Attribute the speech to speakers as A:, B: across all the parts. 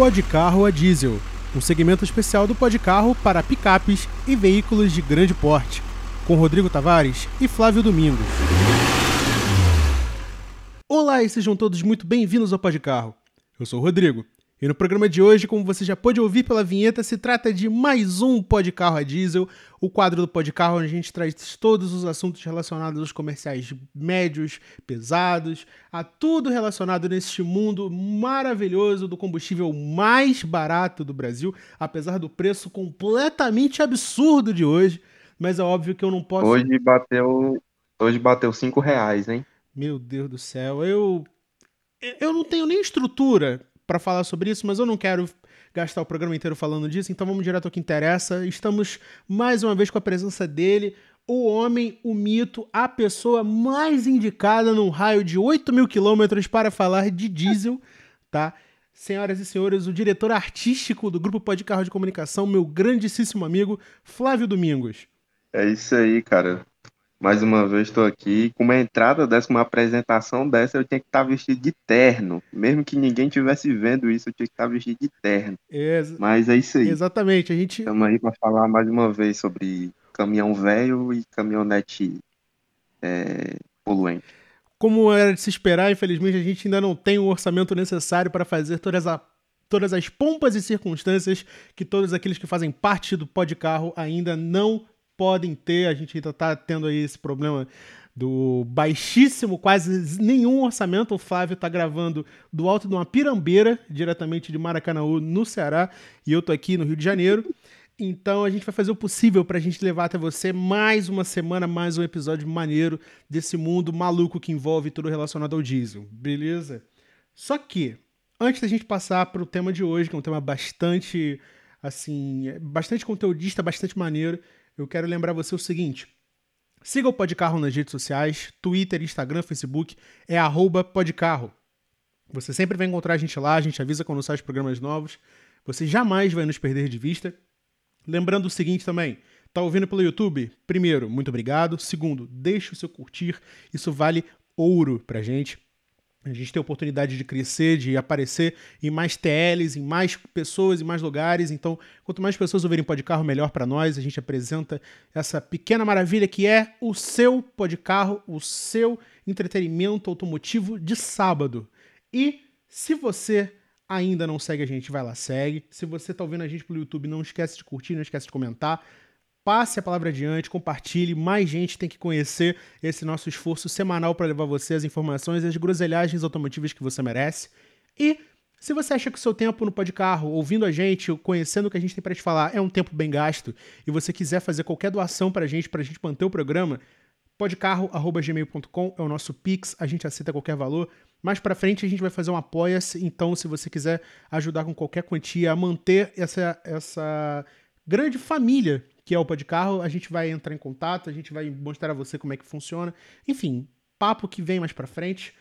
A: Podcarro a diesel, um segmento especial do Podcarro para picapes e veículos de grande porte, com Rodrigo Tavares e Flávio Domingos. Olá e sejam todos muito bem-vindos ao Podcarro. Eu sou o Rodrigo e no programa de hoje, como você já pôde ouvir pela vinheta, se trata de mais um Podcarro a Diesel, o quadro do Podcarro onde a gente traz todos os assuntos relacionados aos comerciais médios, pesados, a tudo relacionado neste mundo maravilhoso do combustível mais barato do Brasil, apesar do preço completamente absurdo de hoje, mas é óbvio que eu não posso...
B: Hoje bateu, hoje bateu cinco reais, hein?
A: Meu Deus do céu, eu... Eu não tenho nem estrutura para falar sobre isso, mas eu não quero gastar o programa inteiro falando disso, então vamos direto ao que interessa. Estamos mais uma vez com a presença dele, o homem, o mito, a pessoa mais indicada num raio de 8 mil quilômetros para falar de diesel, tá? Senhoras e senhores, o diretor artístico do Grupo Pode Carro de Comunicação, meu grandíssimo amigo Flávio Domingos.
B: É isso aí, cara. Mais uma vez estou aqui. Com uma entrada dessa, com uma apresentação dessa, eu tinha que estar vestido de terno. Mesmo que ninguém estivesse vendo isso, eu tinha que estar vestido de terno.
A: Ex
B: Mas é isso aí.
A: Exatamente. A gente.
B: Estamos aí para falar mais uma vez sobre caminhão velho e caminhonete é, poluente.
A: Como era de se esperar, infelizmente a gente ainda não tem o orçamento necessário para fazer todas, a, todas as pompas e circunstâncias que todos aqueles que fazem parte do pó de carro ainda não podem ter. A gente ainda está tendo aí esse problema do baixíssimo, quase nenhum orçamento. O Flávio está gravando do alto de uma pirambeira, diretamente de Maracanãú, no Ceará, e eu tô aqui no Rio de Janeiro. Então a gente vai fazer o possível para a gente levar até você mais uma semana, mais um episódio maneiro desse mundo maluco que envolve tudo relacionado ao diesel, beleza? Só que, antes da gente passar para o tema de hoje, que é um tema bastante, assim, bastante conteudista, bastante maneiro, eu quero lembrar você o seguinte. Siga o Podcarro nas redes sociais, Twitter, Instagram, Facebook, é Podcarro. Você sempre vai encontrar a gente lá, a gente avisa quando saem os programas novos. Você jamais vai nos perder de vista. Lembrando o seguinte também, tá ouvindo pelo YouTube? Primeiro, muito obrigado. Segundo, deixe o seu curtir, isso vale ouro pra gente. A gente tem a oportunidade de crescer, de aparecer em mais TLs, em mais pessoas, em mais lugares. Então, quanto mais pessoas ouvirem Podcarro, melhor para nós. A gente apresenta essa pequena maravilha que é o seu Podcarro, o seu entretenimento automotivo de sábado. E se você ainda não segue a gente, vai lá, segue. Se você está ouvindo a gente pelo YouTube, não esquece de curtir, não esquece de comentar passe a palavra adiante, compartilhe, mais gente tem que conhecer esse nosso esforço semanal para levar você as informações e as groselhagens automotivas que você merece. E se você acha que o seu tempo no carro, ouvindo a gente, conhecendo o que a gente tem para te falar, é um tempo bem gasto, e você quiser fazer qualquer doação para a gente, para a gente manter o programa, podcarro.gmail.com é o nosso Pix, a gente aceita qualquer valor. Mais para frente a gente vai fazer um apoia-se, então se você quiser ajudar com qualquer quantia a manter essa, essa grande família que é o Carro, a gente vai entrar em contato, a gente vai mostrar a você como é que funciona. Enfim, papo que vem mais pra frente.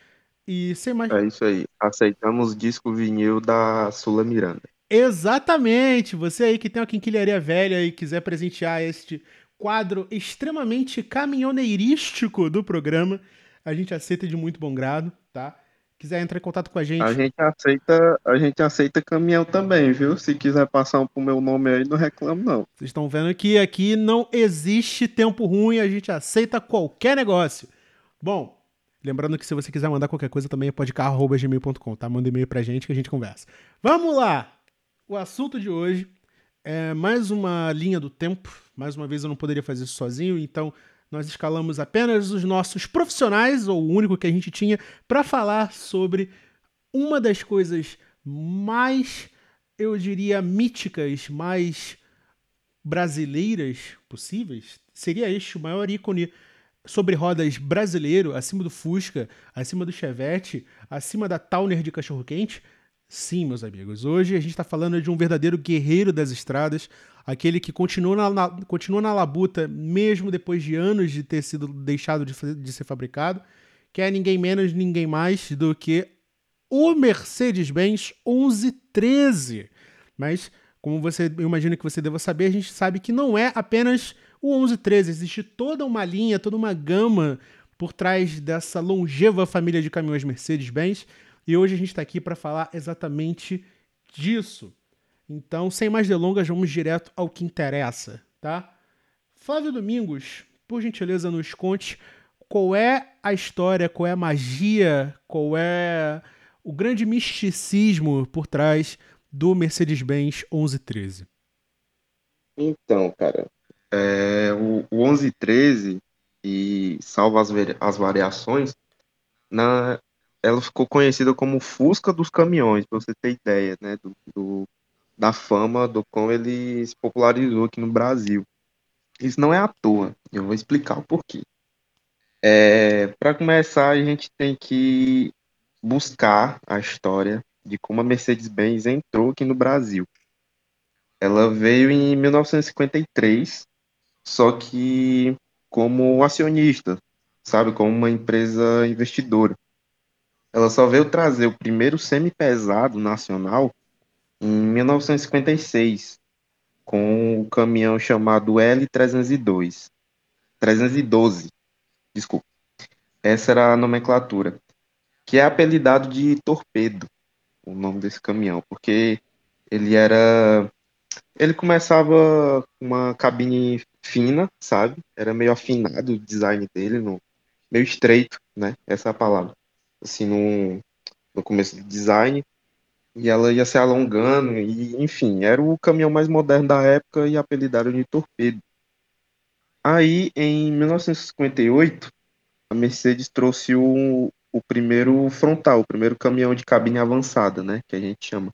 A: E sem mais.
B: É isso aí. Aceitamos disco vinil da Sula Miranda.
A: Exatamente! Você aí que tem uma quinquilharia velha e quiser presentear este quadro extremamente caminhoneirístico do programa, a gente aceita de muito bom grado, tá? Quiser entrar em contato com a gente.
B: A gente aceita, a gente aceita caminhão também, viu? Se quiser passar um pro meu nome aí, não reclamo não.
A: Vocês estão vendo que aqui não existe tempo ruim, a gente aceita qualquer negócio. Bom, lembrando que se você quiser mandar qualquer coisa também é podcarro@gmail.com, tá? Manda e-mail pra gente que a gente conversa. Vamos lá. O assunto de hoje é mais uma linha do tempo. Mais uma vez eu não poderia fazer isso sozinho, então nós escalamos apenas os nossos profissionais, ou o único que a gente tinha, para falar sobre uma das coisas mais, eu diria, míticas, mais brasileiras possíveis. Seria este o maior ícone sobre rodas brasileiro, acima do Fusca, acima do Chevette, acima da Towner de cachorro-quente? Sim, meus amigos. Hoje a gente está falando de um verdadeiro guerreiro das estradas, aquele que continua na, na, continua na labuta mesmo depois de anos de ter sido deixado de, de ser fabricado, que é ninguém menos, ninguém mais do que o Mercedes-Benz 1113. Mas, como você, eu imagino que você deva saber, a gente sabe que não é apenas o 1113, existe toda uma linha, toda uma gama por trás dessa longeva família de caminhões Mercedes-Benz. E hoje a gente está aqui para falar exatamente disso. Então, sem mais delongas, vamos direto ao que interessa, tá? Flávio Domingos, por gentileza, nos conte qual é a história, qual é a magia, qual é o grande misticismo por trás do Mercedes-Benz 1113.
B: Então, cara, é, o, o 1113 e salvo as, as variações, na, ela ficou conhecida como Fusca dos caminhões, para você ter ideia, né, do, do, da fama do como ele se popularizou aqui no Brasil. Isso não é à toa, eu vou explicar o porquê. É, para começar, a gente tem que buscar a história de como a Mercedes-Benz entrou aqui no Brasil. Ela veio em 1953, só que como acionista, sabe, como uma empresa investidora. Ela só veio trazer o primeiro semi-pesado nacional em 1956, com o caminhão chamado L302. 312, desculpa. Essa era a nomenclatura, que é apelidado de torpedo, o nome desse caminhão, porque ele era ele começava com uma cabine fina, sabe? Era meio afinado o design dele, no, meio estreito, né? Essa é a palavra. Assim, no, no começo do design. E ela ia se alongando, e enfim, era o caminhão mais moderno da época e apelidado de torpedo. Aí, em 1958, a Mercedes trouxe o, o primeiro frontal, o primeiro caminhão de cabine avançada, né? Que a gente chama.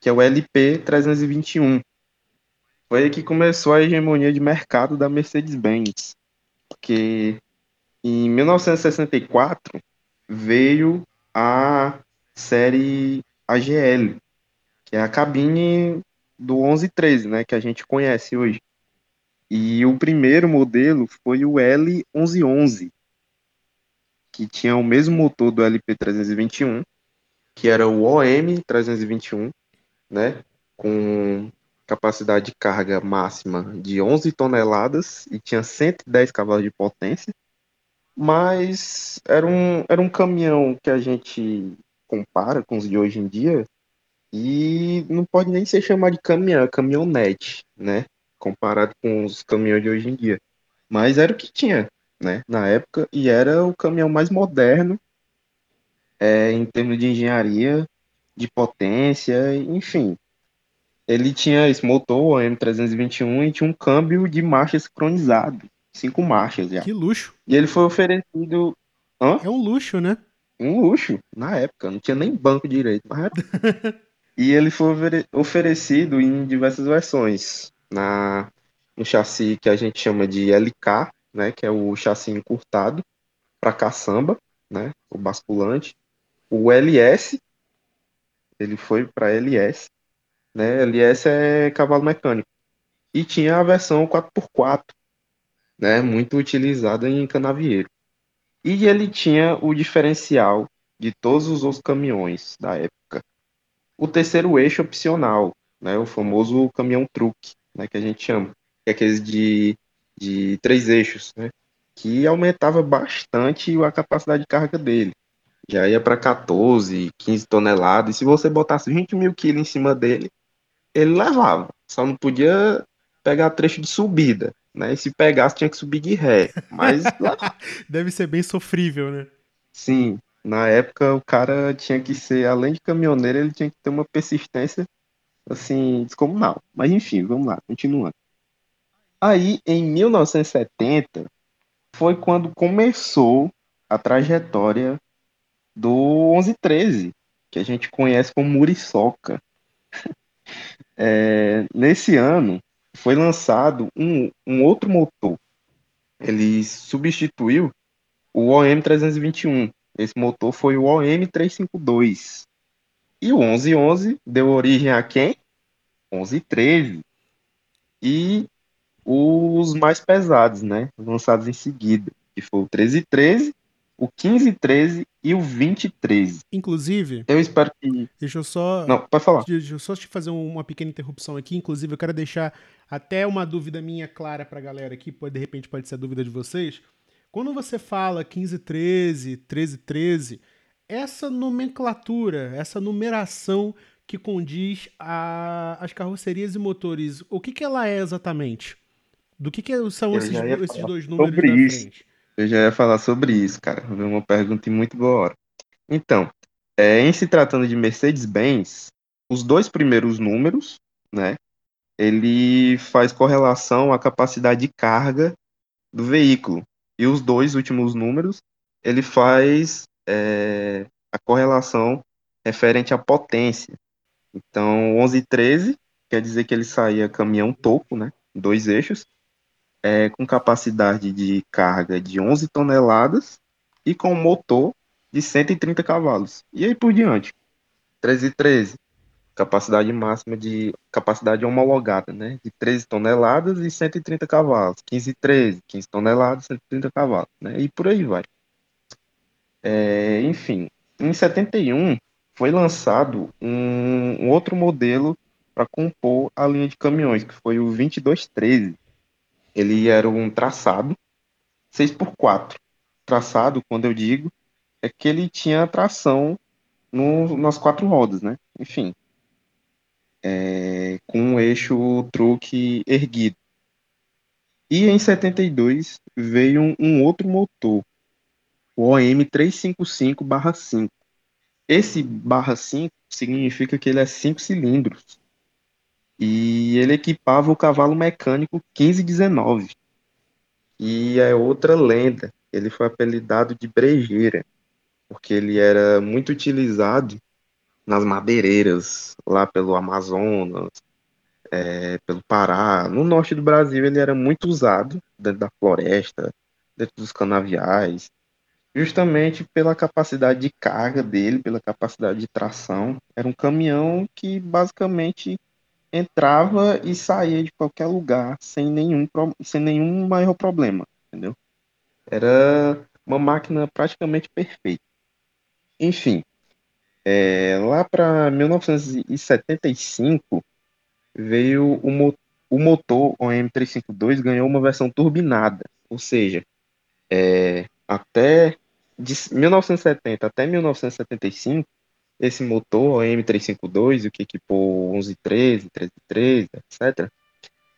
B: Que é o LP 321 foi aí que começou a hegemonia de mercado da Mercedes-Benz, porque em 1964 veio a série AGL, que é a cabine do 1113, né, que a gente conhece hoje. E o primeiro modelo foi o L1111, que tinha o mesmo motor do LP321, que era o OM321, né, com capacidade de carga máxima de 11 toneladas e tinha 110 cavalos de potência, mas era um, era um caminhão que a gente compara com os de hoje em dia e não pode nem ser chamado de caminhão, caminhonete, né? Comparado com os caminhões de hoje em dia. Mas era o que tinha, né? Na época, e era o caminhão mais moderno é, em termos de engenharia, de potência, enfim ele tinha esse motor, o M321, e tinha um câmbio de marcha sincronizado. Cinco marchas já.
A: Que luxo.
B: E ele foi oferecido.
A: Hã? É um luxo, né?
B: Um luxo, na época. Não tinha nem banco direito, mas E ele foi oferecido em diversas versões. Na, no chassi que a gente chama de LK, né, que é o chassi encurtado, para caçamba, né, o basculante. O LS, ele foi para LS né? LS é cavalo mecânico. E tinha a versão 4x4, né? Muito utilizada em canavieiro. E ele tinha o diferencial de todos os outros caminhões da época. O terceiro eixo opcional, né? O famoso caminhão truque, né? Que a gente chama. Que é aqueles de, de três eixos, né? Que aumentava bastante a capacidade de carga dele já ia para 14, 15 toneladas. E se você botasse 20 mil quilos em cima dele, ele levava. Só não podia pegar trecho de subida, né? E se pegasse, tinha que subir de ré. Mas.
A: Deve ser bem sofrível, né?
B: Sim. Na época, o cara tinha que ser, além de caminhoneiro, ele tinha que ter uma persistência, assim, descomunal. Mas enfim, vamos lá, continuando. Aí, em 1970, foi quando começou a trajetória do 1113, que a gente conhece como Muriçoca. É, nesse ano foi lançado um, um outro motor. Ele substituiu o OM321. Esse motor foi o OM352. E o 1111 deu origem a quem? 1113. E os mais pesados, né? Lançados em seguida, que foi o 1313 o 1513 e o 2013.
A: Inclusive.
B: Eu espero que.
A: Deixa eu só.
B: Não, pode falar.
A: Deixa eu só te fazer uma pequena interrupção aqui. Inclusive, eu quero deixar até uma dúvida minha clara pra galera aqui, pode, de repente pode ser a dúvida de vocês. Quando você fala 1513, 1313, essa nomenclatura, essa numeração que condiz a, as carrocerias e motores. O que, que ela é exatamente? Do que, que são esses, esses dois números
B: sobre
A: da
B: isso. Eu já ia falar sobre isso, cara. Uma pergunta muito boa hora. Então, é, em se tratando de Mercedes-Benz, os dois primeiros números, né, ele faz correlação à capacidade de carga do veículo. E os dois últimos números, ele faz é, a correlação referente à potência. Então, 11 e 13 quer dizer que ele saía caminhão topo, né, dois eixos, é, com capacidade de carga de 11 toneladas e com motor de 130 cavalos. E aí por diante. 13 e 13, capacidade máxima de capacidade homologada, né, de 13 toneladas e 130 cavalos. 15 e 13, 15 toneladas, e 130 cavalos, né? E por aí vai. É, enfim, em 71 foi lançado um, um outro modelo para compor a linha de caminhões, que foi o 2213. Ele era um traçado 6x4. Traçado, quando eu digo, é que ele tinha tração no, nas quatro rodas, né? Enfim, é, com um eixo truque erguido. E em 72 veio um, um outro motor, o OM 355/5. Esse barra 5 significa que ele é 5 cilindros. E ele equipava o cavalo mecânico 1519. E é outra lenda. Ele foi apelidado de brejeira, porque ele era muito utilizado nas madeireiras, lá pelo Amazonas, é, pelo Pará. No norte do Brasil ele era muito usado, dentro da floresta, dentro dos canaviais, justamente pela capacidade de carga dele, pela capacidade de tração. Era um caminhão que basicamente entrava e saía de qualquer lugar sem nenhum, sem nenhum maior problema, entendeu? Era uma máquina praticamente perfeita. Enfim, é, lá para 1975 veio o, mo o motor OM352 ganhou uma versão turbinada, ou seja, é, até de 1970 até 1975 esse motor OM352, o que equipou 1113, 1313, etc.,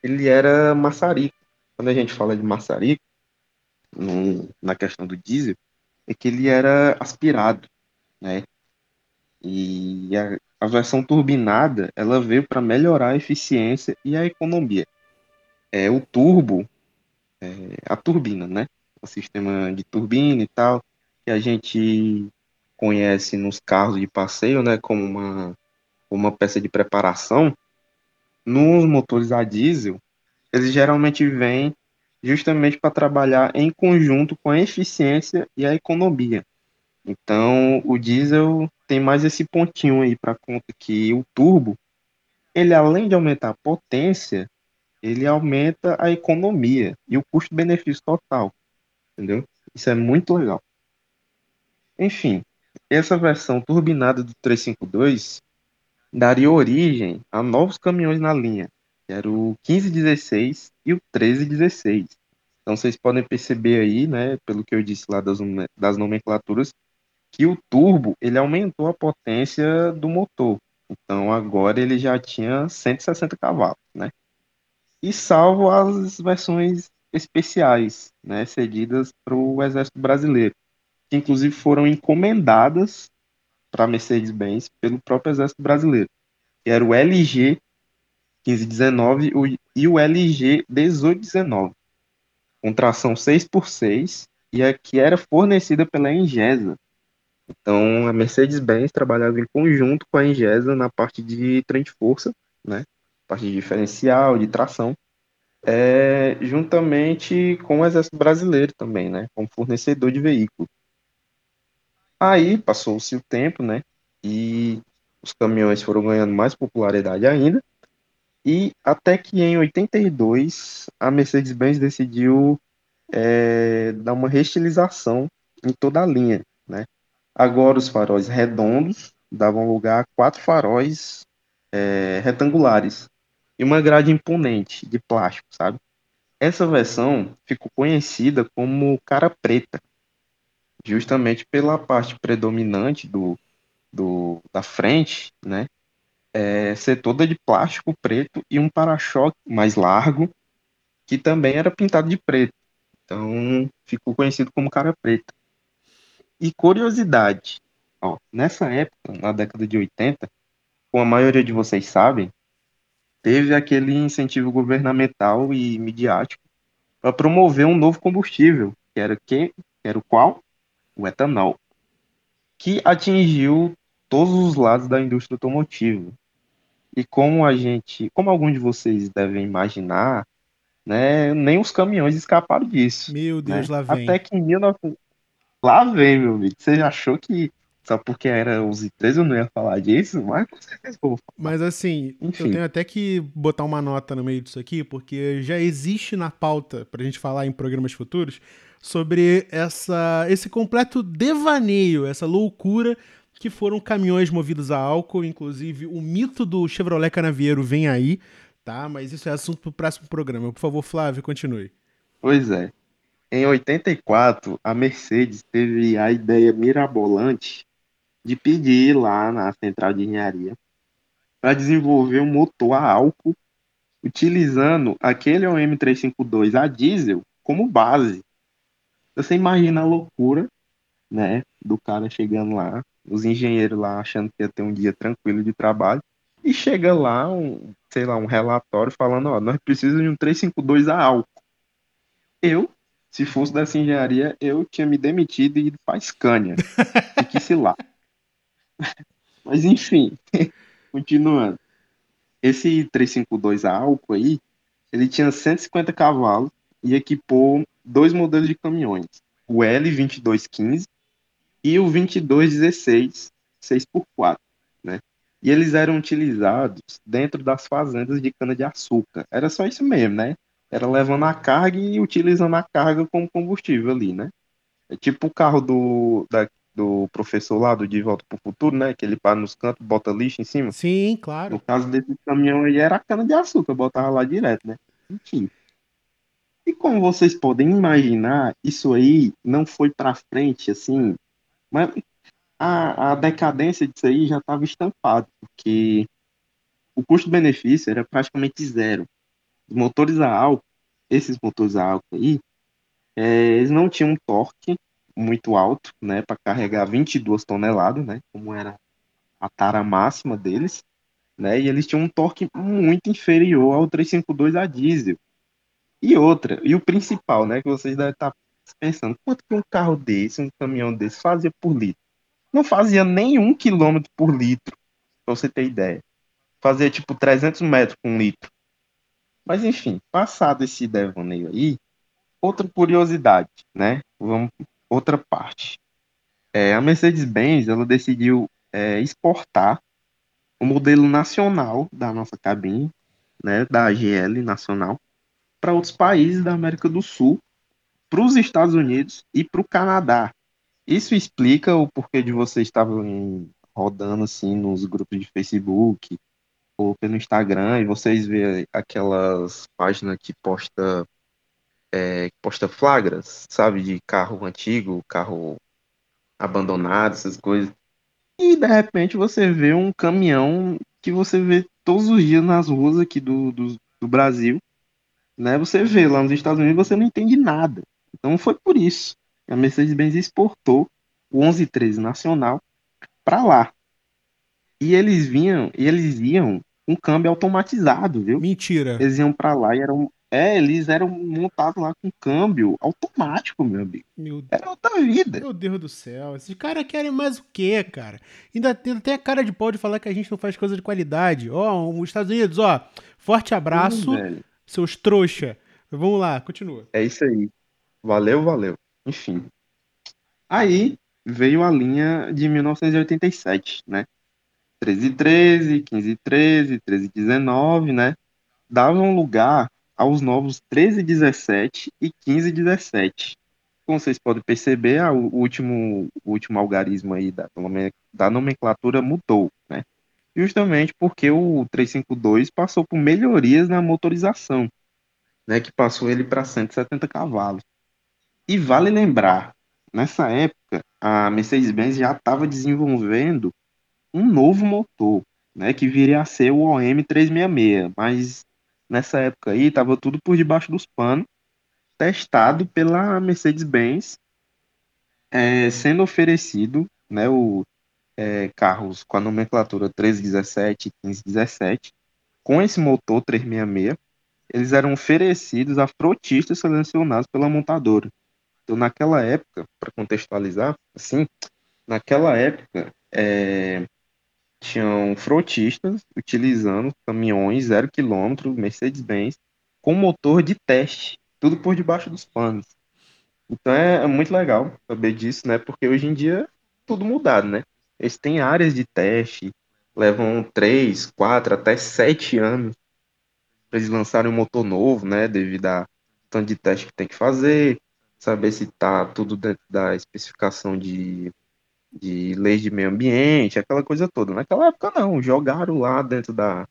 B: ele era maçarico. Quando a gente fala de maçarico, na questão do diesel, é que ele era aspirado, né? E a, a versão turbinada, ela veio para melhorar a eficiência e a economia. É o turbo, é, a turbina, né? O sistema de turbina e tal, que a gente conhece nos carros de passeio, né, como uma, uma peça de preparação, nos motores a diesel, eles geralmente vêm justamente para trabalhar em conjunto com a eficiência e a economia. Então, o diesel tem mais esse pontinho aí para conta que o turbo, ele além de aumentar a potência, ele aumenta a economia e o custo-benefício total, entendeu? Isso é muito legal. Enfim, essa versão turbinada do 352 daria origem a novos caminhões na linha, que era o 1516 e o 1316. Então vocês podem perceber aí, né, pelo que eu disse lá das, das nomenclaturas, que o turbo ele aumentou a potência do motor. Então agora ele já tinha 160 cavalos, né? E salvo as versões especiais, né, cedidas para o Exército Brasileiro que inclusive foram encomendadas para Mercedes-Benz pelo próprio Exército Brasileiro, que era o LG 1519 e o LG 1819, com tração 6x6 e a que era fornecida pela Engesa. Então, a Mercedes-Benz trabalhava em conjunto com a Engesa na parte de trem de força, né? parte de diferencial, de tração, é, juntamente com o Exército Brasileiro também, né? como fornecedor de veículo. Aí passou-se o tempo, né? E os caminhões foram ganhando mais popularidade ainda. E até que em 82 a Mercedes-Benz decidiu é, dar uma reestilização em toda a linha, né? Agora os faróis redondos davam lugar a quatro faróis é, retangulares e uma grade imponente de plástico, sabe? Essa versão ficou conhecida como cara preta, justamente pela parte predominante do, do, da frente, né? é, ser toda de plástico preto e um para-choque mais largo, que também era pintado de preto. Então ficou conhecido como cara preta. E curiosidade, ó, nessa época, na década de 80, como a maioria de vocês sabem, teve aquele incentivo governamental e midiático para promover um novo combustível, que era, que, que era o qual? O etanol, que atingiu todos os lados da indústria automotiva. E como a gente, como alguns de vocês devem imaginar, né, nem os caminhões escaparam disso.
A: Meu Deus,
B: né?
A: lá vem.
B: Até que em 19... Lá vem, meu amigo. Você achou que só porque era os 13 eu não ia falar disso? Mas com certeza vou falar.
A: Mas assim,
B: Enfim.
A: eu tenho até que botar uma nota no meio disso aqui, porque já existe na pauta, pra gente falar em programas futuros, sobre essa, esse completo devaneio, essa loucura que foram caminhões movidos a álcool, inclusive o mito do Chevrolet Canavieiro vem aí, tá? Mas isso é assunto pro próximo programa. Por favor, Flávio, continue.
B: Pois é. Em 84, a Mercedes teve a ideia mirabolante de pedir lá na central de engenharia para desenvolver um motor a álcool utilizando aquele OM352 a diesel como base. Você imagina a loucura, né, do cara chegando lá, os engenheiros lá achando que ia ter um dia tranquilo de trabalho, e chega lá um, sei lá, um relatório falando, ó, nós precisamos de um 352 a álcool. Eu, se fosse dessa engenharia, eu tinha me demitido e ido pra Scania. Fique-se lá. Mas enfim, continuando. Esse 352 a álcool aí, ele tinha 150 cavalos e equipou dois modelos de caminhões, o L2215 e o 2216 6x4, né? E eles eram utilizados dentro das fazendas de cana-de-açúcar. Era só isso mesmo, né? Era levando a carga e utilizando a carga como combustível ali, né? É tipo o carro do, da, do professor lá do De Volta para o Futuro, né? Que ele para nos cantos, bota lixo em cima.
A: Sim,
B: No
A: claro.
B: caso desse caminhão aí era cana-de-açúcar, botava lá direto, né? Enfim. E como vocês podem imaginar, isso aí não foi para frente, assim, mas a, a decadência disso aí já estava estampado, porque o custo-benefício era praticamente zero. Os motores a álcool, esses motores a álcool aí, é, eles não tinham um torque muito alto, né, para carregar 22 toneladas, né, como era a tara máxima deles, né, e eles tinham um torque muito inferior ao 352 a diesel. E outra, e o principal, né, que vocês devem estar pensando, quanto que um carro desse, um caminhão desse fazia por litro? Não fazia nenhum quilômetro por litro, pra você ter ideia. Fazia tipo 300 metros com um litro. Mas enfim, passado esse devaneio aí, outra curiosidade, né? Vamos, outra parte. É, a Mercedes-Benz, ela decidiu é, exportar o modelo nacional da nossa cabine, né, da AGL nacional, para outros países da América do Sul, para os Estados Unidos e para o Canadá. Isso explica o porquê de vocês estavam rodando assim nos grupos de Facebook ou pelo Instagram e vocês vê aquelas páginas que posta é, que posta flagras, sabe, de carro antigo, carro abandonado, essas coisas. E de repente você vê um caminhão que você vê todos os dias nas ruas aqui do, do, do Brasil, né? Você vê lá nos Estados Unidos você não entende nada. Então foi por isso que a Mercedes-Benz exportou o 1113 nacional para lá. E eles vinham, e eles iam com câmbio automatizado, viu?
A: Mentira.
B: Eles iam para lá e eram, é, eles eram montados lá com câmbio automático, meu amigo.
A: Meu,
B: Era outra vida.
A: meu Deus do céu. Esses caras querem mais o quê, cara? Ainda tem, ainda tem a cara de pau de falar que a gente não faz coisa de qualidade. Ó, os Estados Unidos, ó. Forte abraço,
B: Hum.
A: Seus trouxa. Vamos lá, continua.
B: É isso aí. Valeu, valeu. Enfim. Aí veio a linha de 1987, né? 1313, 1513, 1319, né? Davam lugar aos novos 1317 e 1517. Como vocês podem perceber, a- o último, o último algarismo aí da, da nomenclatura mudou, né? Justamente porque o 352 passou por melhorias na motorização, né? Que passou ele para 170 cavalos. E vale lembrar, nessa época, a Mercedes-Benz já estava desenvolvendo um novo motor, né, que viria a ser o OM 366, mas nessa época aí tava tudo por debaixo dos panos, testado pela Mercedes-Benz, é, sendo oferecido, né, o é, carros com a nomenclatura 1317 e 1517, com esse motor 366, eles eram oferecidos a frotistas selecionados pela montadora. Então, naquela época, para contextualizar, assim, naquela época, é, tinham frotistas utilizando caminhões zero quilômetro, Mercedes-Benz, com motor de teste, tudo por debaixo dos panos. Então é, é, muito legal saber disso, né? Porque hoje em dia tudo mudado, né? Eles têm áreas de teste, levam três, quatro, até sete anos para eles lançarem um motor novo, né? Devido a tanto de teste que tem que fazer, saber se tá tudo dentro da especificação de de leis de meio ambiente, aquela coisa toda. Naquela época não, jogaram lá dentro da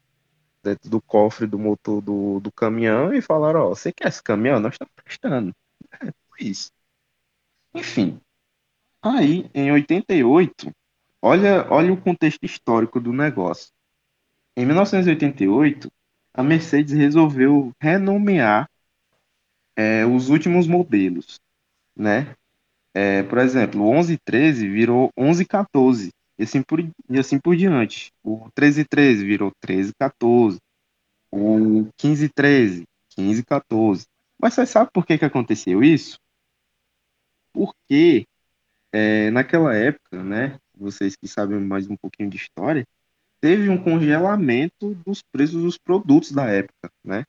B: dentro do cofre do motor do, do caminhão e falaram, ó, você quer esse caminhão? Nós estamos prestando. É, isso. Enfim. Aí, em 88, olha, olha o contexto histórico do negócio. Em 1988, a Mercedes resolveu renomear é, os últimos modelos, né? É, por exemplo, o 1113 virou 1114 e assim por, e assim por diante. O 1313 virou 1314, o 1513, 1514. Mas você sabe por que, que aconteceu isso? Porque é, naquela época, né, vocês que sabem mais um pouquinho de história, teve um congelamento dos preços dos produtos da época, né?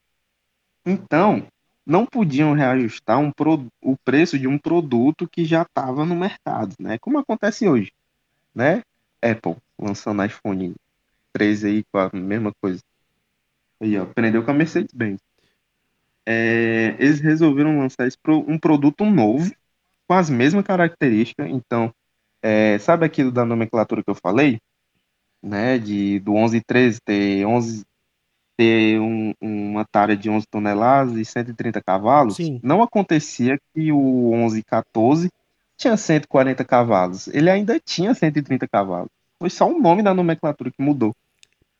B: Então, não podiam reajustar um pro, o preço de um produto que já estava no mercado, né? Como acontece hoje, né? Apple lançando iPhone 13 aí com a mesma coisa. Aí, ó, aprendeu com a Mercedes-Benz. É, eles resolveram lançar pro, um produto novo com as mesmas características. Então, é, sabe aquilo da nomenclatura que eu falei? Né, de, do 1113 ter 11, ter um, uma tara de 11 toneladas e 130 cavalos,
A: Sim.
B: não acontecia que o 1114 tinha 140 cavalos. Ele ainda tinha 130 cavalos. Foi só o nome da nomenclatura que mudou.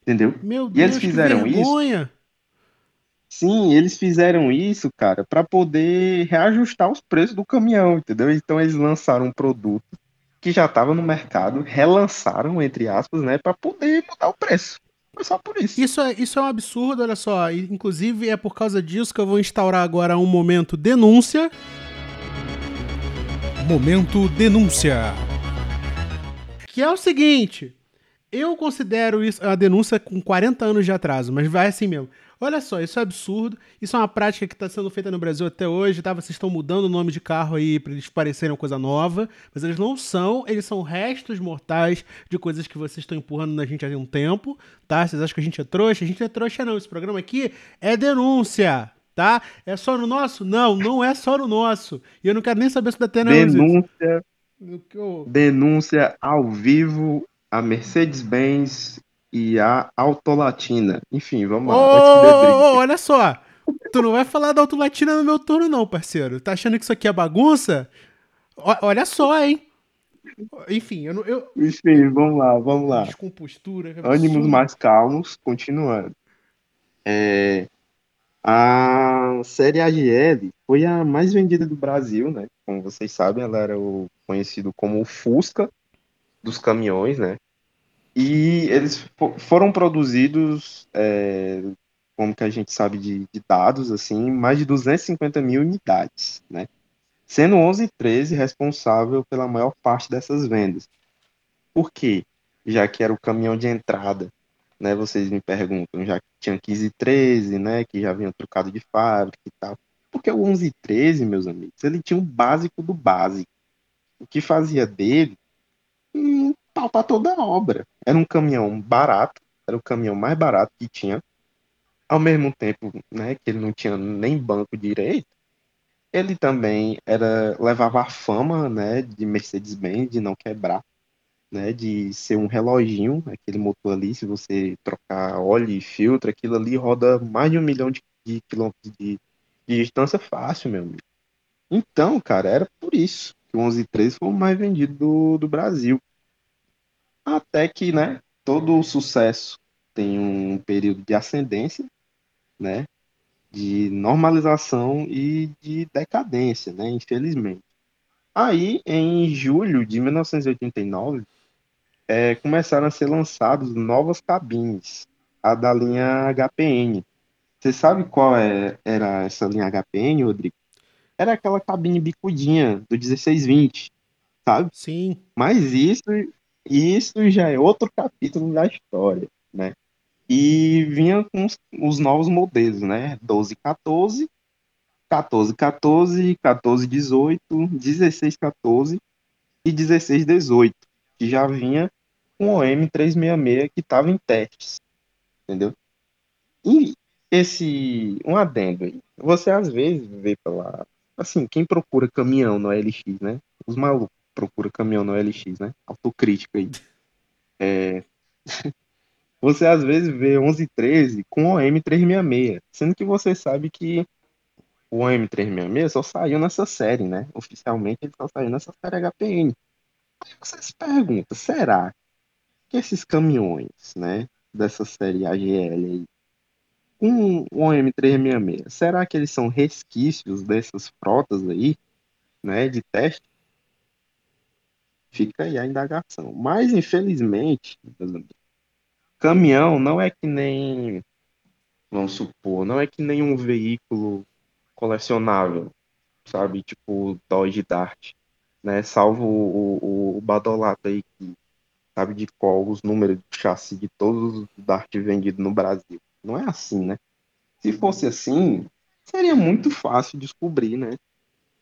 B: Entendeu?
A: Meu
B: e
A: Deus,
B: eles fizeram
A: que
B: isso.
A: vergonha.
B: Sim, eles fizeram isso, cara, para poder reajustar os preços do caminhão, entendeu? Então eles lançaram um produto que já estava no mercado, relançaram, entre aspas, né, para poder mudar o preço. Foi só por isso.
A: Isso é, isso é um absurdo, olha só. E, Inclusive, é por causa disso que eu vou instaurar agora um momento denúncia.
C: Momento denúncia.
A: Que é o seguinte. Eu considero isso a denúncia com 40 anos de atraso, mas vai assim mesmo. Olha só, isso é absurdo. Isso é uma prática que está sendo feita no Brasil até hoje, tá? Vocês estão mudando o nome de carro aí para eles parecerem uma coisa nova, mas eles não são, eles são restos mortais de coisas que vocês estão empurrando na gente há um tempo, tá? Vocês acham que a gente é trouxa? A gente não é trouxa não. Esse programa aqui é denúncia, tá? É só no nosso? Não, não é só no nosso. E eu não quero nem saber se da Tena
B: Denúncia, denúncia ao vivo a Mercedes-Benz e a Autolatina. Enfim, vamos lá. Briga.
A: ô, olha só. Tu não vai falar da Autolatina no meu turno, não, parceiro. Tá achando que isso aqui é bagunça? O- olha só, hein? Enfim, eu não. Eu...
B: Enfim, vamos lá, vamos lá.
A: Descompostura.
B: Ânimos mais calmos, continuando. É, a série AGL foi a mais vendida do Brasil, né? Como vocês sabem, ela era o conhecido como o Fusca dos caminhões, né? E eles fo- foram produzidos, é, como que a gente sabe de, de dados, assim, mais de 250 mil unidades, né? Sendo 11 e 13 responsável pela maior parte dessas vendas. Por quê? Já que era o caminhão de entrada, né? Vocês me perguntam, já que tinha 15 e 13, né? Que já vinham trocado de fábrica e tal. Porque o 11 e 13, meus amigos, ele tinha o básico do básico. O que fazia dele um para toda a obra. Era um caminhão barato, era o caminhão mais barato que tinha. Ao mesmo tempo, né, que ele não tinha nem banco direito, ele também era levava a fama, né, de Mercedes-Benz de não quebrar, né, de ser um reloginho, aquele motor ali, se você trocar óleo e filtro, aquilo ali roda mais de um milhão de, de quilômetros de, de distância fácil, meu amigo. Então, cara, era por isso que o 1113 foi o mais vendido do, do Brasil. Até que, né, todo o sucesso tem um período de ascendência, né? De normalização e de decadência, né? Infelizmente. Aí, em julho de 1989, é, começaram a ser lançados novas cabines, a da linha HPN. Você sabe qual é, era essa linha HPN, Rodrigo? Era aquela cabine bicudinha do 1620, sabe?
A: Sim.
B: Mas isso, isso já é outro capítulo da história, né? E vinha com os, os novos modelos, né? 1214, 1414, 1418, 1614 e 1618, que já vinha com o M366 que estava em testes, entendeu? E esse, um adendo aí, você às vezes vê pela, assim, quem procura caminhão no LX, né? Os malucos procuram caminhão no LX, né? Autocrítica aí. É... você às vezes vê 1113 com o M366, sendo que você sabe que o M366 só saiu nessa série, né? Oficialmente ele só saiu nessa série HPN. Aí você se pergunta, será que esses caminhões, né, dessa série AGL aí, com o M366, será que eles são resquícios dessas frotas aí, né, de teste? Fica aí a indagação. Mas, infelizmente, caminhão não é que nem, vamos supor, não é que nem um veículo colecionável, sabe? Tipo Dodge Dart, né? Salvo o, o, o Badolato aí que sabe de qual os números de chassi de todos os Dart vendidos no Brasil. Não é assim, né? Se fosse assim, seria muito fácil descobrir, né?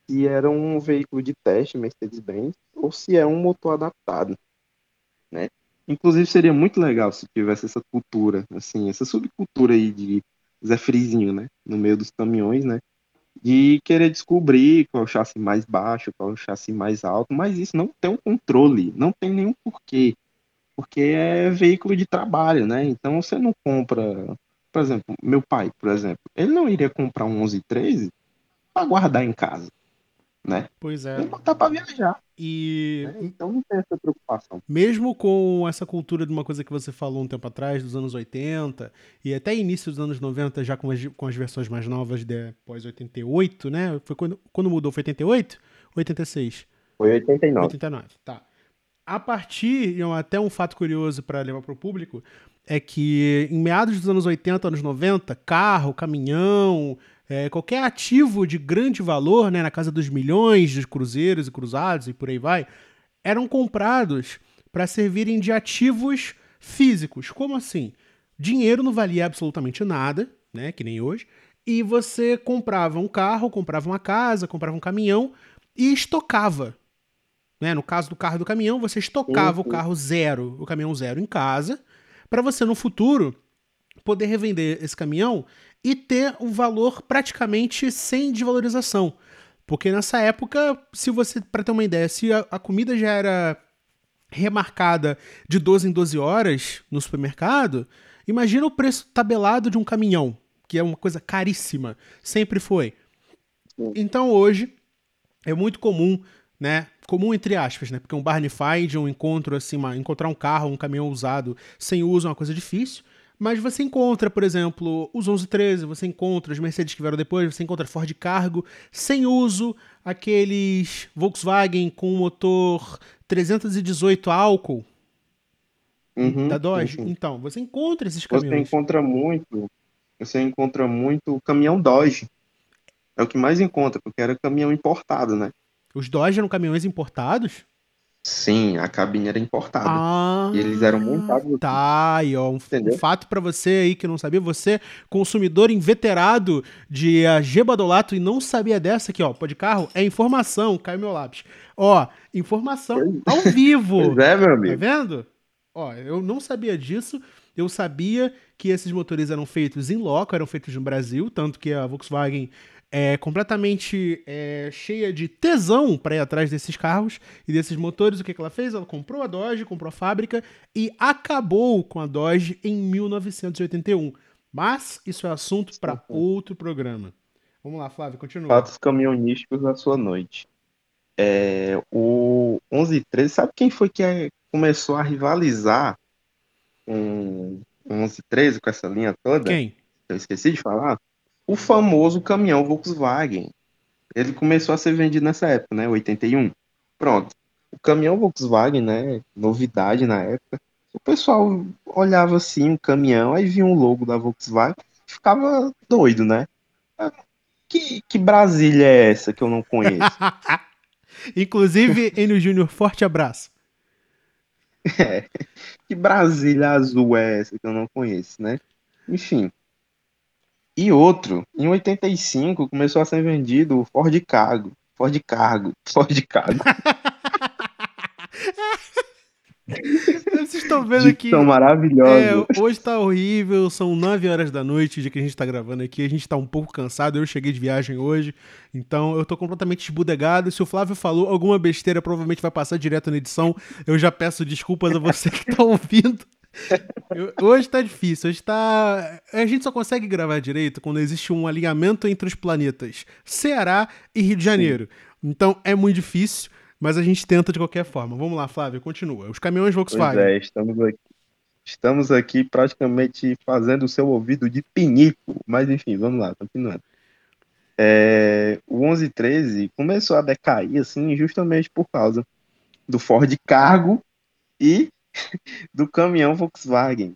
B: Se era um veículo de teste Mercedes-Benz ou se é um motor adaptado, né? Inclusive seria muito legal se tivesse essa cultura, assim, essa subcultura aí de Zé Frizinho, né? No meio dos caminhões, né? de querer descobrir qual é o chassi mais baixo, qual é o chassi mais alto, mas isso não tem um controle, não tem nenhum porquê, porque é veículo de trabalho, né? Então você não compra, por exemplo, meu pai, por exemplo, ele não iria comprar um 1113 para guardar em casa, né?
A: Pois é.
B: Ele botar para viajar.
A: E
B: né? então não tem essa preocupação.
A: Mesmo com essa cultura de uma coisa que você falou um tempo atrás, dos anos 80, e até início dos anos 90, já com as, com as versões mais novas de pós 88, né? Foi quando, quando mudou? Foi 88 ou 86?
B: Foi 89.
A: 89, tá. A partir, até um fato curioso para levar para o público, é que em meados dos anos 80, anos 90, carro, caminhão, é, qualquer ativo de grande valor, né, na casa dos milhões de cruzeiros e cruzados e por aí vai, eram comprados para servirem de ativos físicos. Como assim? Dinheiro não valia absolutamente nada, né, que nem hoje, e você comprava um carro, comprava uma casa, comprava um caminhão e estocava. Né? No caso do carro e do caminhão, você estocava uhum. o carro zero, o caminhão zero em casa, para você no futuro poder revender esse caminhão e ter um valor praticamente sem desvalorização. Porque nessa época, se você, para ter uma ideia, se a, a, comida já era remarcada de 12 em 12 horas no supermercado, imagina o preço tabelado de um caminhão, que é uma coisa caríssima, sempre foi. Então hoje é muito comum, né? Comum entre aspas, né? Porque um barney find, um encontro assim, uma, encontrar um carro, um caminhão usado sem uso é uma coisa difícil. Mas você encontra, por exemplo, os 1113, você encontra os Mercedes que vieram depois, você encontra Ford Cargo sem uso, aqueles Volkswagen com motor 318 álcool
B: uhum,
A: da Dodge. Uhum. Então, você encontra esses caminhões.
B: Você encontra muito, você encontra muito caminhão Dodge. É o que mais encontra, porque era caminhão importado, né?
A: Os Dodge eram caminhões importados?
B: Sim, a cabine era importada.
A: Ah,
B: e eles eram montados.
A: Tá, e ó, um, um fato para você aí que não sabia, você, consumidor inveterado de AG Badolato e não sabia dessa aqui, ó, pode carro, é informação, caiu meu lápis. Ó, informação ao vivo.
B: Pois é, meu amigo.
A: Tá vendo? Ó, eu não sabia disso. Eu sabia que esses motores eram feitos em loco, eram feitos no Brasil, tanto que a Volkswagen é, completamente é, cheia de tesão para ir atrás desses carros e desses motores. O que, que ela fez? Ela comprou a Dodge, comprou a fábrica e acabou com a Dodge em 1981. Mas isso é assunto para outro programa. Vamos lá, Flávio, continua.
B: Fatos caminhonísticos da sua noite. É, o 11 13, sabe quem foi que é, começou a rivalizar com 11 13 com essa linha toda,
A: Quem?
B: eu esqueci de falar, o famoso caminhão Volkswagen. Ele começou a ser vendido nessa época, né? 81. Pronto. O caminhão Volkswagen, né? Novidade na época. O pessoal olhava assim um caminhão, aí via um logo da Volkswagen, ficava doido, né? Que, que Brasília é essa que eu não conheço?
A: Inclusive, Enio Júnior, forte abraço.
B: que Brasília azul é essa que eu não conheço, né? Enfim. E outro, em 85 começou a ser vendido o Ford Cargo. Ford Cargo. Ford Cargo.
A: Vocês estão vendo aqui. É,
B: maravilhosos.
A: hoje tá horrível, são 9 horas da noite, dia que a gente tá gravando aqui. A gente tá um pouco cansado, eu cheguei de viagem hoje, então eu tô completamente esbudegado. Se o Flávio falou alguma besteira, provavelmente vai passar direto na edição. Eu já peço desculpas a você que tá ouvindo. Eu- hoje tá difícil, hoje tá. A gente só consegue gravar direito quando existe um alinhamento entre os planetas Ceará e Rio de Janeiro. Então é muito difícil, mas a gente tenta de qualquer forma. Vamos lá, Flávio, continua. Os caminhões
B: Pois
A: Volkswagen.
B: é, estamos aqui. Estamos aqui praticamente fazendo o seu ouvido de pinico. Mas enfim, vamos lá, continuando. É, o 1113 começou a decair assim justamente por causa do Ford Cargo e do caminhão Volkswagen.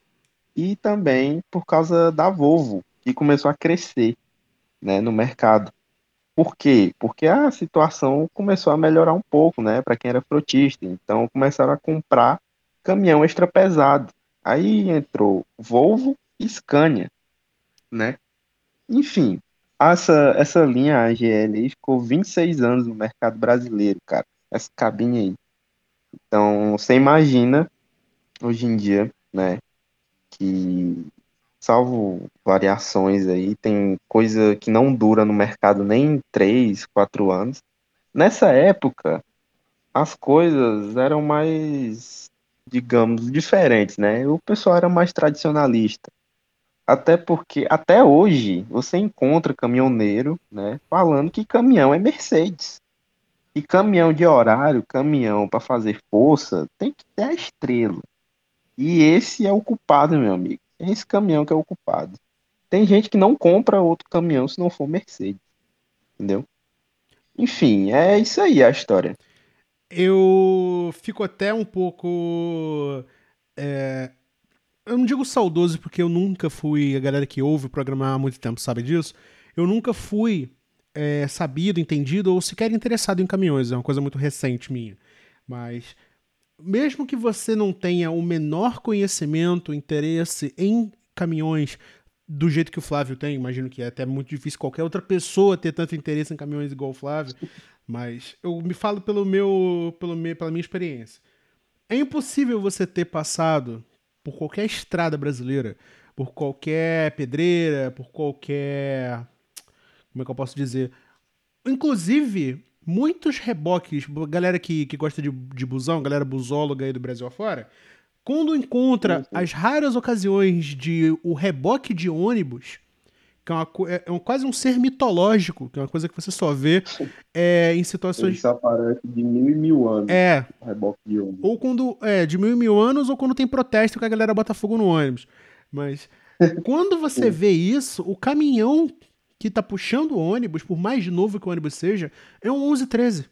B: E também por causa da Volvo, que começou a crescer né, no mercado. Por quê? Porque a situação começou a melhorar um pouco, né, para quem era frotista. Então começaram a comprar caminhão extra pesado. Aí entrou Volvo e Scania, né? Enfim, essa, essa linha AGL ficou 26 anos no mercado brasileiro, cara. Essa cabine aí. Então, você imagina, hoje em dia, né, que, salvo variações aí, tem coisa que não dura no mercado nem 3, 4 anos. Nessa época, as coisas eram mais, digamos, diferentes, né? O pessoal era mais tradicionalista. Até porque, até hoje, você encontra caminhoneiro, né, falando que caminhão é Mercedes. E caminhão de horário, caminhão para fazer força, tem que ter a estrela. E esse é o culpado, meu amigo. É esse caminhão que é o culpado. Tem gente que não compra outro caminhão se não for Mercedes. Entendeu? Enfim, é isso aí a história.
A: Eu fico até um pouco. é, eu não digo saudoso porque eu nunca fui. A galera que ouve o programa há muito tempo sabe disso. Eu nunca fui é, sabido, entendido ou sequer interessado em caminhões. É uma coisa muito recente minha. Mas mesmo que você não tenha o menor conhecimento, interesse em caminhões do jeito que o Flávio tem, imagino que é até muito difícil qualquer outra pessoa ter tanto interesse em caminhões igual o Flávio, mas eu me falo pelo meu, pelo meu, pela minha experiência. É impossível você ter passado por qualquer estrada brasileira, por qualquer pedreira, por qualquer. Como é que eu posso dizer? Inclusive, muitos reboques, galera que, que gosta de, de busão, galera busóloga aí do Brasil afora, quando encontra
B: Sim, sim.
A: as raras ocasiões de o reboque de ônibus, que é, uma, é- é um- quase um ser mitológico, que é uma coisa que você só vê é, em situações.
B: Isso aparece de mil e mil anos,
A: É,
B: reboque de ônibus.
A: ou quando. É, de mil em mil anos, ou quando tem protesto que a galera bota fogo no ônibus. Mas quando você vê isso, o caminhão que tá puxando o ônibus, por mais novo que o ônibus seja, é um 1113.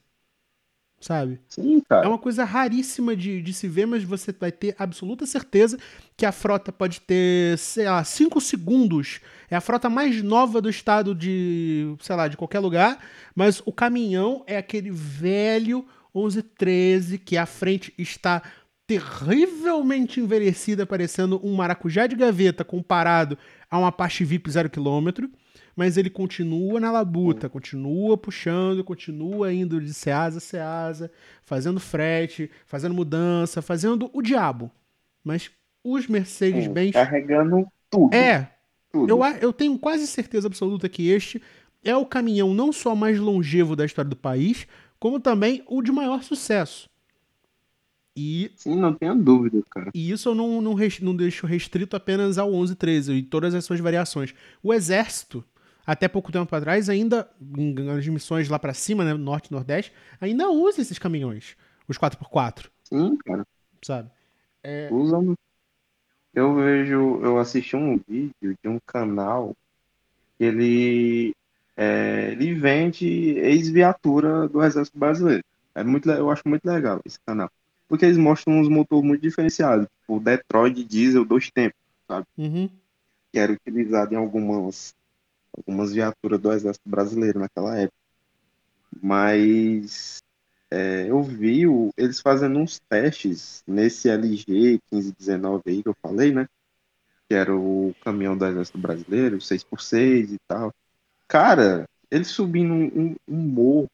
A: Sabe?
B: Sim,
A: É
B: cara.
A: uma coisa raríssima de, de se ver, mas você vai ter absoluta certeza que a frota pode ter, sei lá, 5 segundos. É a frota mais nova do estado de, sei lá, de qualquer lugar, mas o caminhão é aquele velho 1113 que a frente está terrivelmente envelhecida, parecendo um maracujá de gaveta comparado a uma Apache VIP 0 km, mas ele continua na labuta, continua puxando, continua indo de Ceasa a Ceasa, fazendo frete, fazendo mudança, fazendo o diabo. Mas os Mercedes-Benz...
B: Carregando tudo.
A: É,
B: tudo.
A: eu, eu tenho quase certeza absoluta que este é o caminhão não só mais longevo da história do país, como também o de maior sucesso. E,
B: Sim, não tenha dúvida, cara.
A: e isso eu não, não, não deixo restrito apenas ao 1113 e todas as suas variações. O Exército, até pouco tempo atrás, ainda, em nas missões lá pra cima, né, norte e nordeste, ainda usa esses caminhões, os 4x4,
B: Sim, cara.
A: sabe?
B: Usam. Eu vejo, eu assisti um vídeo de um canal que ele, é, ele vende ex-viatura do Exército Brasileiro. É muito, eu acho muito legal esse canal. Porque eles mostram uns motores muito diferenciados, tipo o Detroit Diesel dois tempos,
A: Uhum.
B: que era utilizado em algumas, algumas viaturas do Exército Brasileiro naquela época. Mas é, eu vi o- eles fazendo uns testes nesse LG 1519 aí que eu falei, né? Que era o caminhão do Exército Brasileiro, 6x6 e tal. Cara, ele subindo um, um- um morro,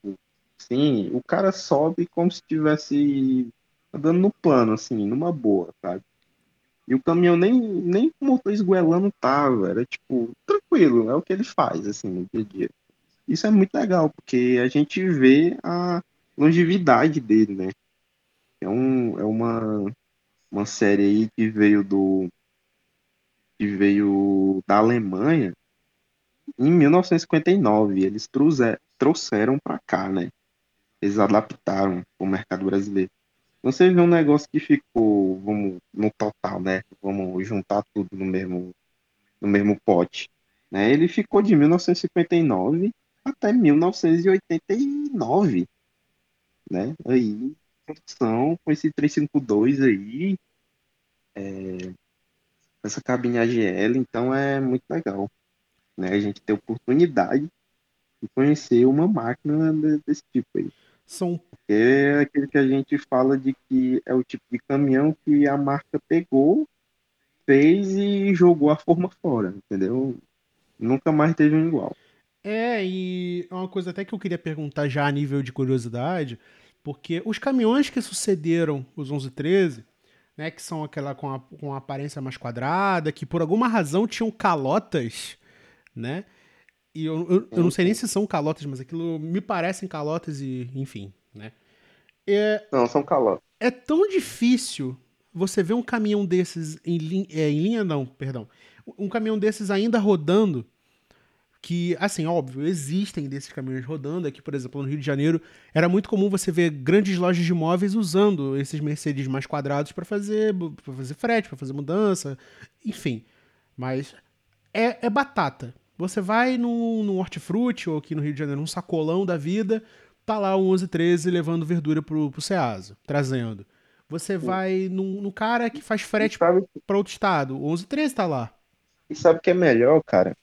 B: assim, o cara sobe como se estivesse andando no plano, assim, numa boa, sabe? E o caminhão nem, nem com o motor esguelando tava, era tipo, tranquilo, é o que ele faz, assim, no dia a dia. Isso é muito legal, porque a gente vê a longevidade dele, né? É, um, é uma, uma série aí que veio do que veio da Alemanha em 1959. Eles trouxe- trouxeram para cá, né? Eles adaptaram o mercado brasileiro. Você vê um negócio que ficou, vamos, no total, né? Vamos juntar tudo no mesmo, no mesmo pote, né? Ele ficou de 1959 até 1989, né? Aí, construção com esse 352 aí, é, essa cabine AGL, então é muito legal, né? A gente ter oportunidade de conhecer uma máquina de- desse tipo aí.
A: São
B: é aquele que a gente fala de que é o tipo de caminhão que a marca pegou, fez e jogou a forma fora, entendeu? Nunca mais teve um igual.
A: É, e é uma coisa até que eu queria perguntar já a nível de curiosidade, porque os caminhões que sucederam os 1113, né, que são aquela com a, com a aparência mais quadrada, que por alguma razão tinham calotas, né? E eu, eu, eu não sei nem se são calotas, mas aquilo me parecem calotas e, enfim, né? É,
B: Não, são calotes.
A: é tão difícil você ver um caminhão desses em, lin- é, em linha, não, perdão. Um caminhão desses ainda rodando, que, assim, óbvio, existem desses caminhões rodando. Aqui, por exemplo, no Rio de Janeiro, era muito comum você ver grandes lojas de imóveis usando esses Mercedes mais quadrados para fazer, pra fazer frete, para fazer mudança, enfim. Mas é, é batata. Você vai num, num hortifruti, ou aqui no Rio de Janeiro, num sacolão da vida, tá lá o 1113 levando verdura pro, pro Ceasa, trazendo. Você vai num, num cara que faz frete
B: sabe,
A: para outro estado, o 1113 tá lá.
B: e sabe o que é melhor, cara?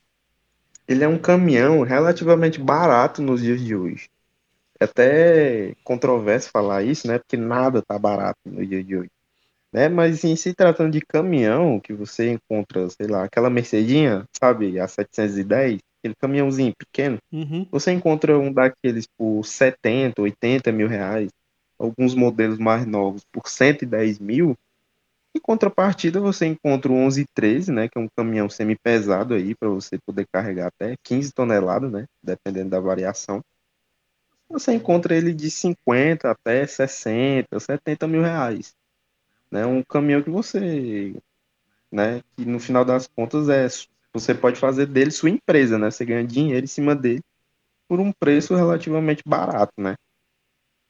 B: Ele é um caminhão relativamente barato nos dias de hoje. É até controverso falar isso, né? Porque nada tá barato no dia de hoje. Né? Mas em se tratando de caminhão, que você encontra, sei lá, aquela Mercedinha, sabe, a 710, aquele caminhãozinho pequeno,
A: Uhum.
B: você encontra um daqueles por 70, 80 mil reais, alguns modelos mais novos por 110 mil. Em contrapartida, você encontra o 1113, né, que é um caminhão semi-pesado aí, para você poder carregar até 15 toneladas, né, dependendo da variação. Você encontra ele de 50 até 60, 70 mil reais. Né, um caminhão que você, né, que no final das contas é, você pode fazer dele sua empresa, né, você ganha dinheiro em cima dele por um preço relativamente barato, né.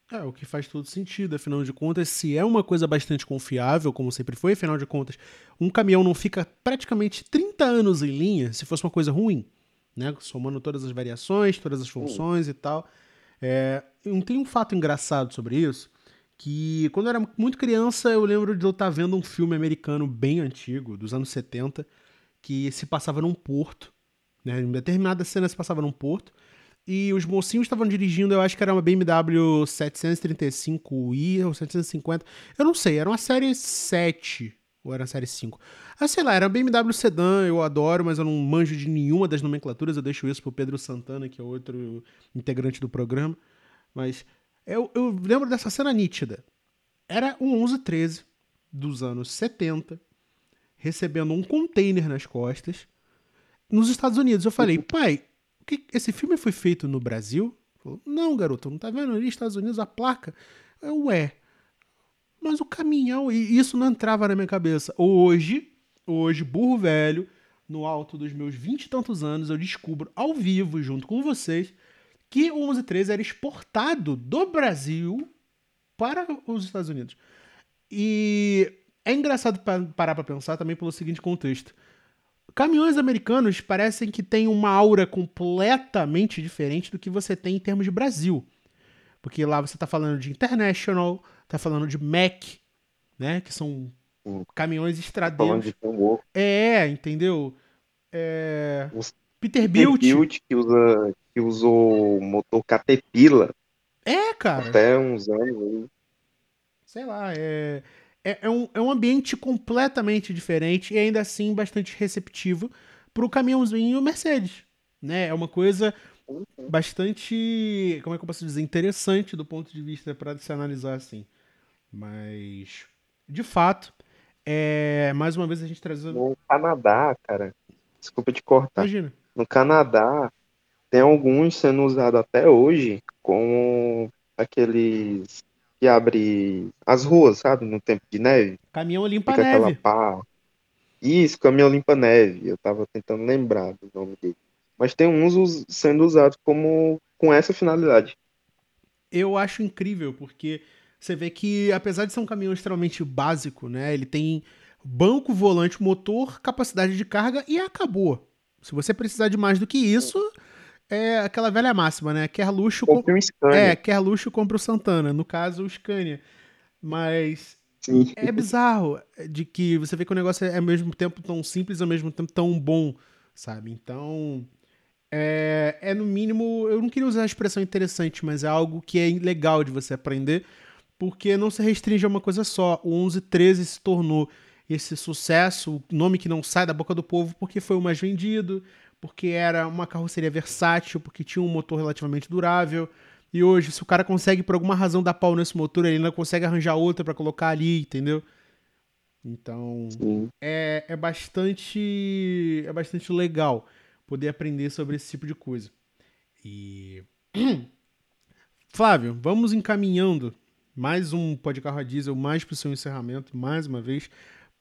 A: É, o que faz todo sentido, afinal de contas, se é uma coisa bastante confiável, como sempre foi, afinal de contas, um caminhão não fica praticamente 30 anos em linha se fosse uma coisa ruim, né? Somando todas as variações, todas as funções e tal. É, eu tem um fato engraçado sobre isso, que quando eu era muito criança, eu lembro de eu estar vendo um filme americano bem antigo, dos anos 70, que se passava num porto, né? Em determinada cena se passava num porto, e os mocinhos estavam dirigindo, eu acho que era uma BMW 735i ou 750. Eu não sei, era uma série 7 ou era uma série 5. Ah, sei lá, era uma BMW sedã, eu adoro, mas eu não manjo de nenhuma das nomenclaturas. Eu deixo isso pro Pedro Santana, que é outro integrante do programa. Mas eu, eu lembro dessa cena nítida. Era um 1113 dos anos 70, recebendo um container nas costas, nos Estados Unidos. Eu falei, pai, que esse filme foi feito no Brasil? Não, garoto, não tá vendo ali Estados Unidos a placa? Eu, ué, mas o caminhão, e isso não entrava na minha cabeça. Hoje, hoje, burro velho, no alto dos meus vinte e tantos anos, eu descubro ao vivo, junto com vocês, que o 1113 era exportado do Brasil para os Estados Unidos. E é engraçado pa- parar pra pensar também pelo seguinte contexto. Caminhões americanos parecem que têm uma aura completamente diferente do que você tem em termos de Brasil. Porque lá você tá falando de International, tá falando de Mac, né? Que são
B: Hum.
A: caminhões estradeiros.
B: de tambor.
A: É, entendeu? É... Peterbilt.
B: Built que, usa, que usou o motor Caterpillar
A: É, cara.
B: até uns anos
A: sei lá, é, é, é um, é um ambiente completamente diferente e ainda assim bastante receptivo pro caminhãozinho Mercedes, né? É uma coisa bastante, como é que eu posso dizer, interessante do ponto de vista para se analisar assim. Mas, de fato, é, mais uma vez a gente trazendo...
B: No Canadá, cara, desculpa te cortar.
A: Imagina.
B: No Canadá, tem alguns sendo usados até hoje como aqueles que abre as ruas, sabe? No tempo de neve.
A: Caminhão limpa
B: Fica
A: neve.
B: pá. Isso, caminhão limpa-neve. Eu tava tentando lembrar do nome dele. Mas tem uns sendo usados como com essa finalidade.
A: eu acho incrível, porque você vê que, apesar de ser um caminhão extremamente básico, né? Ele tem banco, volante, motor, capacidade de carga e acabou. Se você precisar de mais do que isso, é aquela velha máxima, né? Quer luxo, com...
B: Um Scania.
A: é, quer luxo, compra o Santana. No caso, o Scania. Mas
B: Sim.
A: é bizarro de que você vê que o negócio é ao mesmo tempo tão simples, ao mesmo tempo tão bom, sabe? Então, é, é no mínimo, eu não queria usar a expressão interessante, mas é algo que é legal de você aprender, porque não se restringe a uma coisa só. O 1113 se tornou esse sucesso, o nome que não sai da boca do povo, porque foi o mais vendido, porque era uma carroceria versátil, porque tinha um motor relativamente durável. E hoje, se o cara consegue, por alguma razão, dar pau nesse motor, ele ainda consegue arranjar outra pra colocar ali, entendeu? Então,
B: Sim.
A: é, é bastante é bastante legal poder aprender sobre esse tipo de coisa. E Flávio, vamos encaminhando mais um podcast a diesel, mais para o seu encerramento, mais uma vez.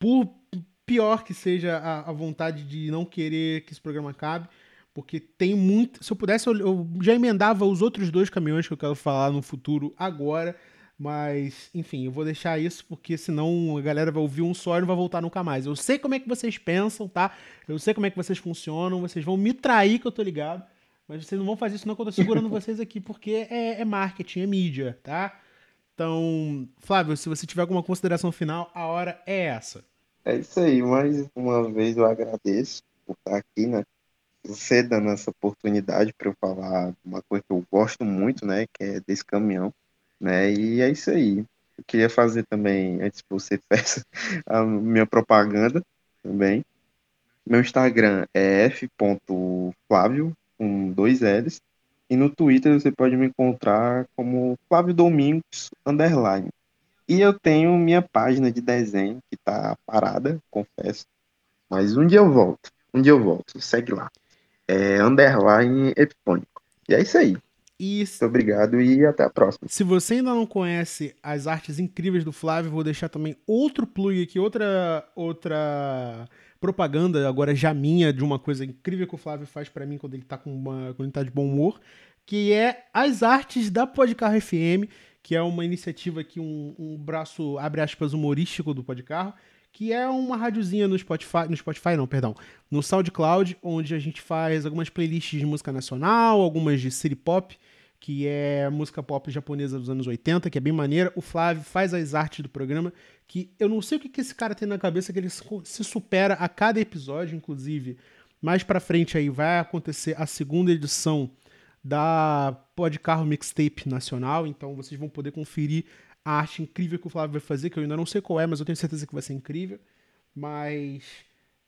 A: Por pior que seja a, a vontade de não querer que esse programa acabe, porque tem muito. Se eu pudesse, eu, eu já emendava os outros dois caminhões que eu quero falar no futuro agora. Mas, enfim, eu vou deixar isso porque senão a galera vai ouvir um só e não vai voltar nunca mais. Eu sei como é que vocês pensam, tá? Eu sei como é que vocês funcionam. Vocês vão me trair, que eu tô ligado. Mas vocês não vão fazer isso não que eu tô segurando vocês aqui, porque é, é marketing, é mídia, tá? Então, Flávio, se você tiver alguma consideração final, a hora é essa.
B: É isso aí. Mais uma vez eu agradeço por estar aqui, né? Você dando essa oportunidade para eu falar uma coisa que eu gosto muito, né? Que é desse caminhão, né? E é isso aí. Eu queria fazer também, antes que você peça a minha propaganda também. Meu Instagram é f.flávio, com dois L's. E no Twitter você pode me encontrar como Flávio Domingos, underline. E eu tenho minha página de desenho que tá parada, confesso. Mas um dia eu volto. Um dia eu volto. Segue lá. É underline epifônico. E é isso aí.
A: E
B: Muito obrigado e até a próxima.
A: se você ainda não conhece as artes incríveis do Flávio, vou deixar também outro plug aqui, outra outra propaganda, agora já minha, de uma coisa incrível que o Flávio faz pra mim quando ele tá com uma, quando ele tá de bom humor, que é as artes da Podcarro FM, que é uma iniciativa aqui, um, um braço, abre aspas, humorístico do Podcarro, que é uma radiozinha no Spotify, no Spotify não, perdão, no SoundCloud, onde a gente faz algumas playlists de música nacional, algumas de city pop, que é música pop japonesa dos anos 80, que é bem maneira. O Flávio faz as artes do programa, que eu não sei o que, esse cara tem na cabeça, que ele se se supera a cada episódio, inclusive. Mais pra frente aí vai acontecer a segunda edição da Podcarro Mixtape Nacional, então vocês vão poder conferir a arte incrível que o Flávio vai fazer, que eu ainda não sei qual é, mas eu tenho certeza que vai ser incrível. Mas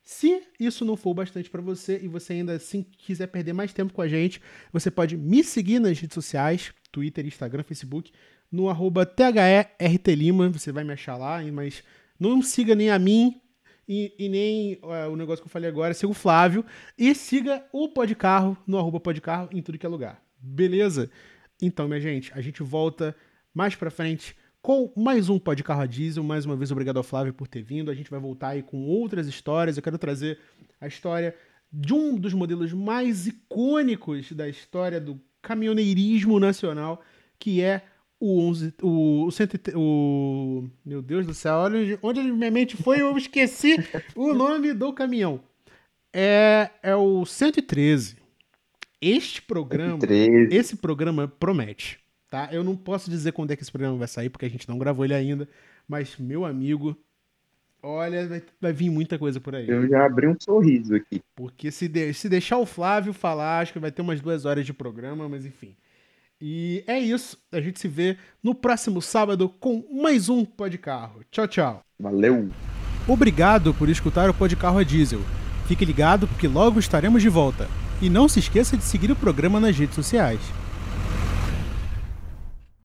A: se isso não for bastante pra você e você ainda assim quiser perder mais tempo com a gente, você pode me seguir nas redes sociais, Twitter, Instagram, Facebook, no arroba THERTLima, você vai me achar lá, mas não siga nem a mim e, e nem é, o negócio que eu falei agora, siga o Flávio e siga o Podcarro no arroba Podcarro em tudo que é lugar. Beleza? Então, minha gente, a gente volta mais pra frente com mais um Podcarro a Diesel. Mais uma vez, obrigado ao Flávio por ter vindo. A gente vai voltar aí com outras histórias. Eu quero trazer a história de um dos modelos mais icônicos da história do caminhoneirismo nacional, que é o 11, o, o, 103 o Meu Deus do céu, olha onde, minha mente foi, eu esqueci o nome do caminhão. É, é o 113. Este programa,
B: 13.
A: esse programa promete, tá? Eu não posso dizer quando é que esse programa vai sair, porque a gente não gravou ele ainda, mas, meu amigo, olha, vai, vai vir muita coisa por aí.
B: Eu já abri um sorriso aqui.
A: Porque se, de- se deixar o Flávio falar, acho que vai ter umas duas horas de programa, mas enfim. E é isso. A gente se vê no próximo sábado com mais um Pode Carro. Tchau, tchau.
B: Valeu!
C: Obrigado por escutar o Podcarro a Diesel. Fique ligado porque logo estaremos de volta. E não se esqueça de seguir o programa nas redes sociais.